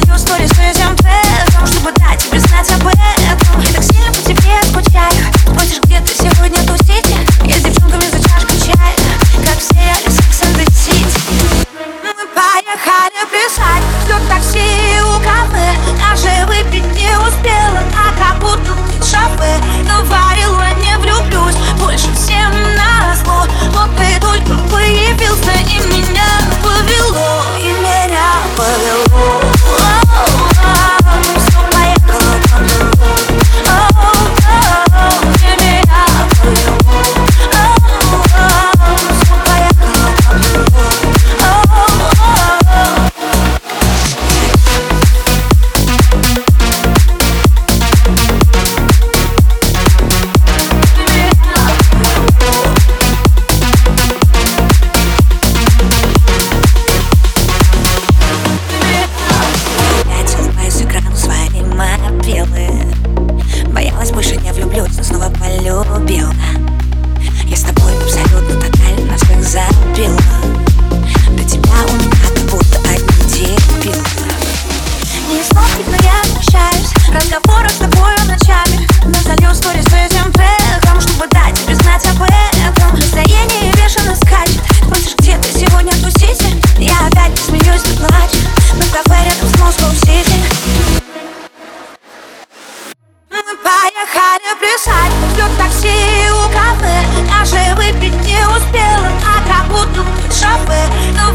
salió stories Но я отвечаюсь разговоров с тобою ночами. Но залью вскоре с этим чтобы дать тебе знать об этом. Настроение бешено скачет, спросишь, где ты сегодня тусите? Я опять смеюсь, ты плачешь, мы в рядом с Москва-Сити Мы поехали плясать, ждет такси у кафе. Даже выпить не успела, а как будто шапы но